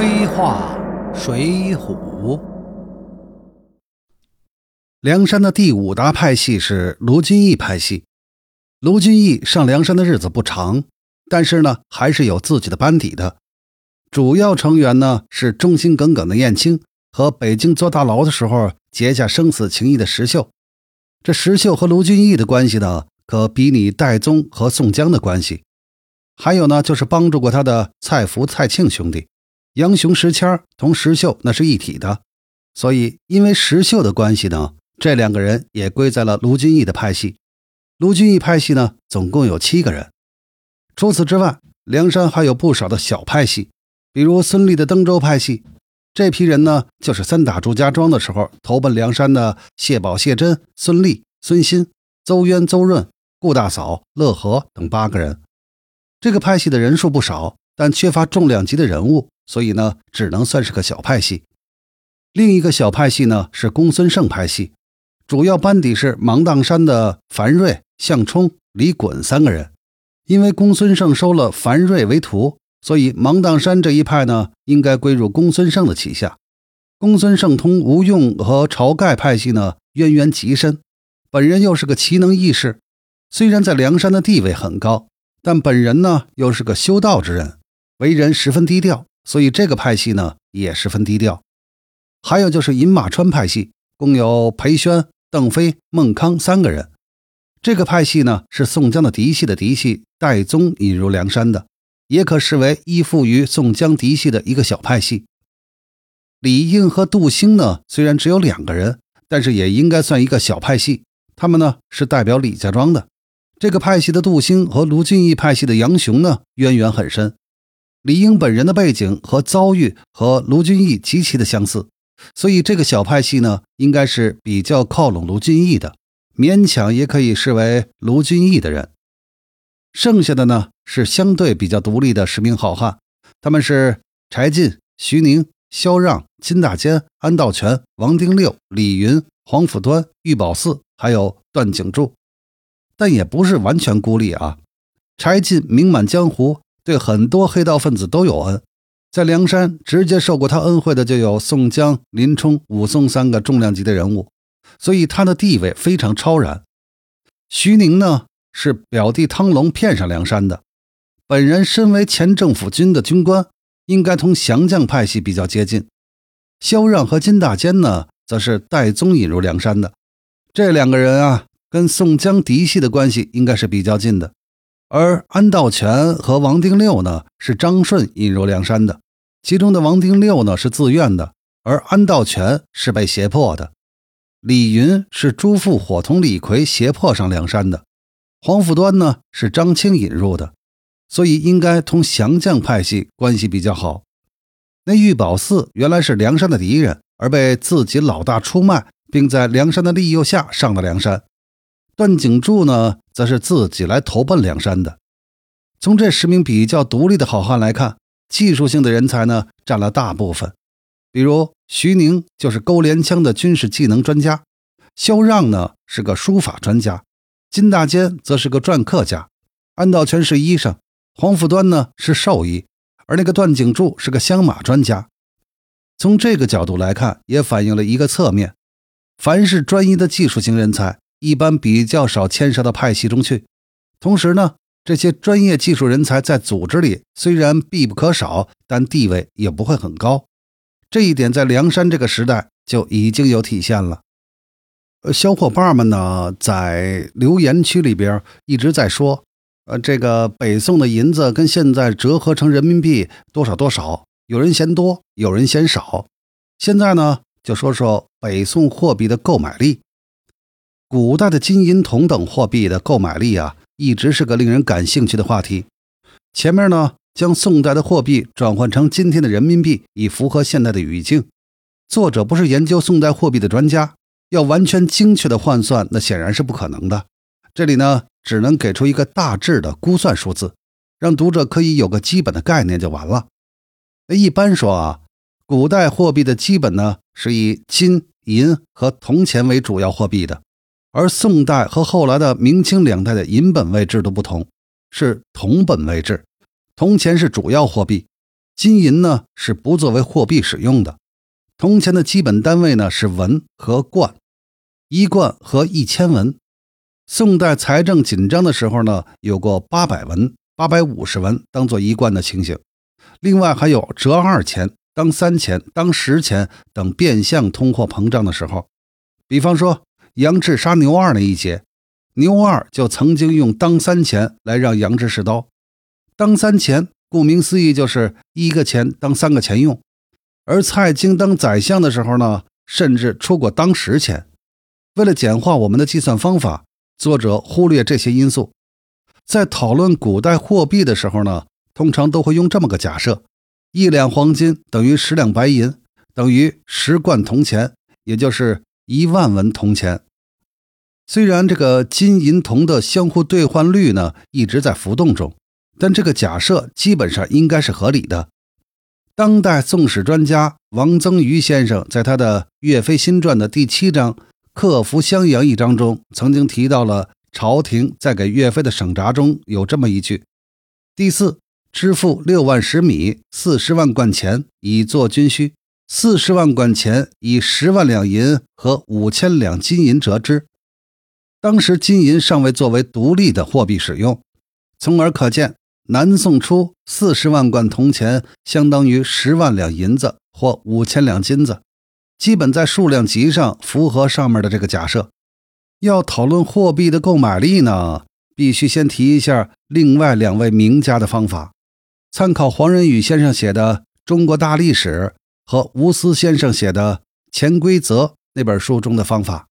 黑话水浒。梁山的第五大派系是卢俊义派系。卢俊义上梁山的日子不长，但是呢，还是有自己的班底的。主要成员呢是忠心耿耿的燕青和北京坐大牢的时候结下生死情谊的石秀。这石秀和卢俊义的关系呢，可比拟戴宗和宋江的关系。还有呢，就是帮助过他的蔡福、蔡庆兄弟，杨雄、石谦同石秀那是一体的。所以，因为石秀的关系呢，这两个人也归在了卢俊义的派系。卢俊义派系呢，总共有七个人。除此之外，梁山还有不少的小派系，比如孙立的登州派系。这批人呢，就是三打祝家庄的时候投奔梁山的谢宝、谢珍、孙立、孙新、邹渊、邹润、顾大嫂、乐和等八个人。这个派系的人数不少，但缺乏重量级的人物，所以呢，只能算是个小派系。另一个小派系呢是公孙胜派系，主要班底是芒砀山的樊瑞、项冲、李衮三个人。因为公孙胜收了樊瑞为徒，所以芒砀山这一派呢应该归入公孙胜的旗下。公孙胜同吴用和晁盖派系呢渊源极深，本人又是个奇能异士，虽然在梁山的地位很高。但本人呢，又是个修道之人，为人十分低调，所以这个派系呢也十分低调。还有就是银马川派系，共有裴宣、邓飞、孟康三个人。这个派系呢是宋江的嫡系的嫡系戴宗引入梁山的，也可视为依附于宋江嫡系的一个小派系。李应和杜兴呢，虽然只有两个人，但是也应该算一个小派系。他们呢是代表李家庄的。这个派系的杜兴和卢俊义派系的杨雄呢，渊源很深。李应本人的背景和遭遇和卢俊义极其的相似，所以这个小派系呢，应该是比较靠拢卢俊义的，勉强也可以视为卢俊义的人。剩下的呢，是相对比较独立的十名好汉，他们是柴进、徐宁、萧让、金大坚、安道全、王丁六、李云、黄甫端、玉宝四，还有段景柱。但也不是完全孤立啊！柴进名满江湖，对很多黑道分子都有恩，在梁山直接受过他恩惠的就有宋江、林冲、武松三个重量级的人物，所以他的地位非常超然。徐宁呢，是表弟汤龙骗上梁山的，本人身为前政府军的军官，应该同降将派系比较接近。萧让和金大坚呢，则是戴宗引入梁山的，这两个人啊。跟宋江嫡系的关系应该是比较近的，而安道全和王丁六呢是张顺引入梁山的，其中的王丁六呢是自愿的，而安道全是被胁迫的。李云是朱富伙同李逵胁迫上梁山的，黄甫端呢是张清引入的，所以应该同降将派系关系比较好。那玉宝寺原来是梁山的敌人，而被自己老大出卖，并在梁山的利诱下上了梁山。段景柱呢，则是自己来投奔梁山的。从这十名比较独立的好汉来看，技术性的人才呢占了大部分。比如徐宁就是勾连枪的军事技能专家，萧让呢是个书法专家，金大坚则是个篆刻家，安道全是医生，黄甫端呢是兽医，而那个段景柱是个相马专家。从这个角度来看，也反映了一个侧面：凡是专一的技术型人才。一般比较少牵涉到派系中去，同时呢，这些专业技术人才在组织里虽然必不可少，但地位也不会很高。这一点在梁山这个时代就已经有体现了。呃，小伙伴们呢，在留言区里边一直在说，呃，这个北宋的银子跟现在折合成人民币多少多少，有人嫌多，有人嫌少。现在呢，就说说北宋货币的购买力。古代的金银铜等货币的购买力啊，一直是个令人感兴趣的话题。前面呢，将宋代的货币转换成今天的人民币，以符合现代的语境。作者不是研究宋代货币的专家，要完全精确的换算，那显然是不可能的。这里呢，只能给出一个大致的估算数字，让读者可以有个基本的概念就完了。那一般说啊，古代货币的基本呢，是以金银和铜钱为主要货币的。而宋代和后来的明清两代的银本位制度不同，是铜本位制，铜钱是主要货币，金银呢是不作为货币使用的。铜钱的基本单位呢是文和贯，一贯和一千文。宋代财政紧张的时候呢，有过八百文、八百五十文当做一贯的情形。另外还有折二钱、当三钱、当十钱等变相通货膨胀的时候。比方说杨志杀牛二那一节，牛二就曾经用当三钱来让杨志试刀。当三钱，顾名思义就是一个钱当三个钱用。而蔡京当宰相的时候呢，甚至出过当十钱。为了简化我们的计算方法。作者忽略这些因素，在讨论古代货币的时候呢，通常都会用这么个假设：一两黄金等于十两白银，等于十贯铜钱，也就是一万文铜钱。虽然这个金银铜的相互兑换率呢一直在浮动中，但这个假设基本上应该是合理的。当代宋史专家王曾瑜先生在他的《岳飞新传》的第七章。克服襄阳一章中曾经提到了朝廷在给岳飞的省札中有这么一句：“第四，支付六万石米，四十万贯钱以作军需，四十万贯钱以十万两银和五千两金银折之。”当时金银尚未作为独立的货币使用，从而可见南宋初四十万贯铜钱相当于十万两银子或五千两金子。基本在数量级上符合上面的这个假设。要讨论货币的购买力呢，必须先提一下另外两位名家的方法。参考黄仁宇先生写的《中国大历史》和吴思先生写的《潜规则》那本书中的方法。